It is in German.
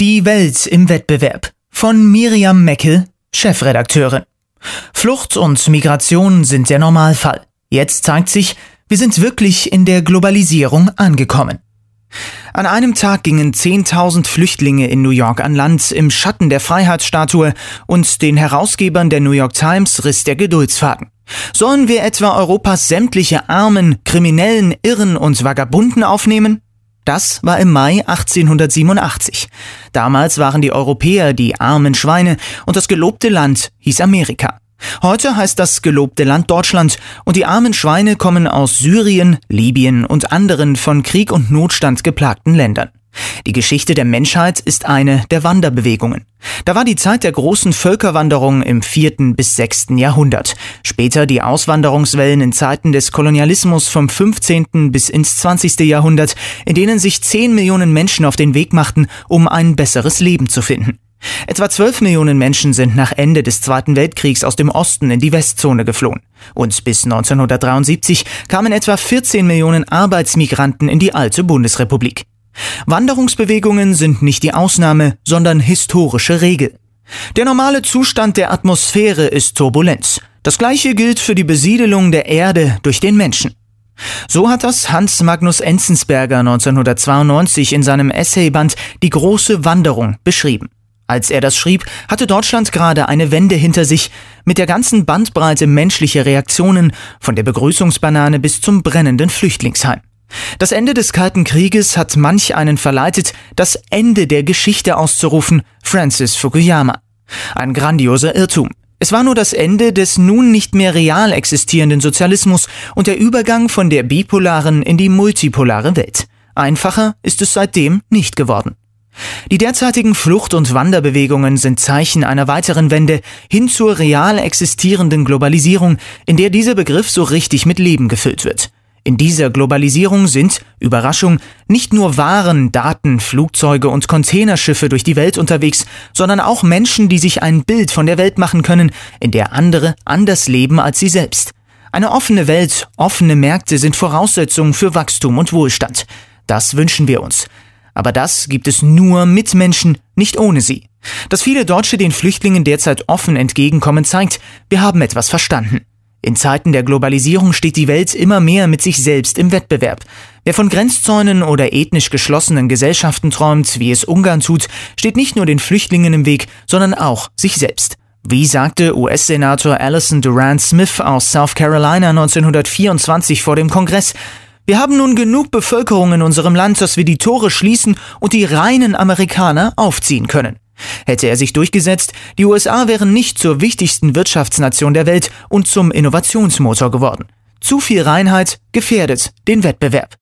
Die Welt im Wettbewerb von Miriam Meckel, Chefredakteurin. Flucht und Migration sind der Normalfall. Jetzt zeigt sich, wir sind wirklich in der Globalisierung angekommen. An einem Tag gingen 10.000 Flüchtlinge in New York an Land im Schatten der Freiheitsstatue und den Herausgebern der New York Times riss der Geduldsfaden. Sollen wir etwa Europas sämtliche Armen, Kriminellen, Irren und Vagabunden aufnehmen? Das war im Mai 1887. Damals waren die Europäer die armen Schweine und das gelobte Land hieß Amerika. Heute heißt das gelobte Land Deutschland und die armen Schweine kommen aus Syrien, Libyen und anderen von Krieg und Notstand geplagten Ländern. Die Geschichte der Menschheit ist eine der Wanderbewegungen. Da war die Zeit der großen Völkerwanderung im vierten bis sechsten Jahrhundert. Später die Auswanderungswellen in Zeiten des Kolonialismus vom 15. bis ins 20. Jahrhundert, in denen sich 10 Millionen Menschen auf den Weg machten, um ein besseres Leben zu finden. Etwa 12 Millionen Menschen sind nach Ende des Zweiten Weltkriegs aus dem Osten in die Westzone geflohen. Und bis 1973 kamen etwa 14 Millionen Arbeitsmigranten in die alte Bundesrepublik. Wanderungsbewegungen sind nicht die Ausnahme, sondern historische Regel. Der normale Zustand der Atmosphäre ist Turbulenz. Das gleiche gilt für die Besiedelung der Erde durch den Menschen. So hat das Hans Magnus Enzensberger 1992 in seinem Essayband Die große Wanderung beschrieben. Als er das schrieb, hatte Deutschland gerade eine Wende hinter sich, mit der ganzen Bandbreite menschlicher Reaktionen, von der Begrüßungsbanane bis zum brennenden Flüchtlingsheim. Das Ende des Kalten Krieges hat manch einen verleitet, das Ende der Geschichte auszurufen, Francis Fukuyama. Ein grandioser Irrtum. Es war nur das Ende des nun nicht mehr real existierenden Sozialismus und der Übergang von der bipolaren in die multipolare Welt. Einfacher ist es seitdem nicht geworden. Die derzeitigen Flucht- und Wanderbewegungen sind Zeichen einer weiteren Wende hin zur real existierenden Globalisierung, in der dieser Begriff so richtig mit Leben gefüllt wird. In dieser Globalisierung sind, Überraschung, nicht nur Waren, Daten, Flugzeuge und Containerschiffe durch die Welt unterwegs, sondern auch Menschen, die sich ein Bild von der Welt machen können, in der andere anders leben als sie selbst. Eine offene Welt, offene Märkte sind Voraussetzungen für Wachstum und Wohlstand. Das wünschen wir uns. Aber das gibt es nur mit Menschen, nicht ohne sie. Dass viele Deutsche den Flüchtlingen derzeit offen entgegenkommen, zeigt, wir haben etwas verstanden. In Zeiten der Globalisierung steht die Welt immer mehr mit sich selbst im Wettbewerb. Wer von Grenzzäunen oder ethnisch geschlossenen Gesellschaften träumt, wie es Ungarn tut, steht nicht nur den Flüchtlingen im Weg, sondern auch sich selbst. Wie sagte US-Senator Alison Durant Smith aus South Carolina 1924 vor dem Kongress, wir haben nun genug Bevölkerung in unserem Land, dass wir die Tore schließen und die reinen Amerikaner aufziehen können. Hätte er sich durchgesetzt, die USA wären nicht zur wichtigsten Wirtschaftsnation der Welt und zum Innovationsmotor geworden. Zu viel Reinheit gefährdet den Wettbewerb.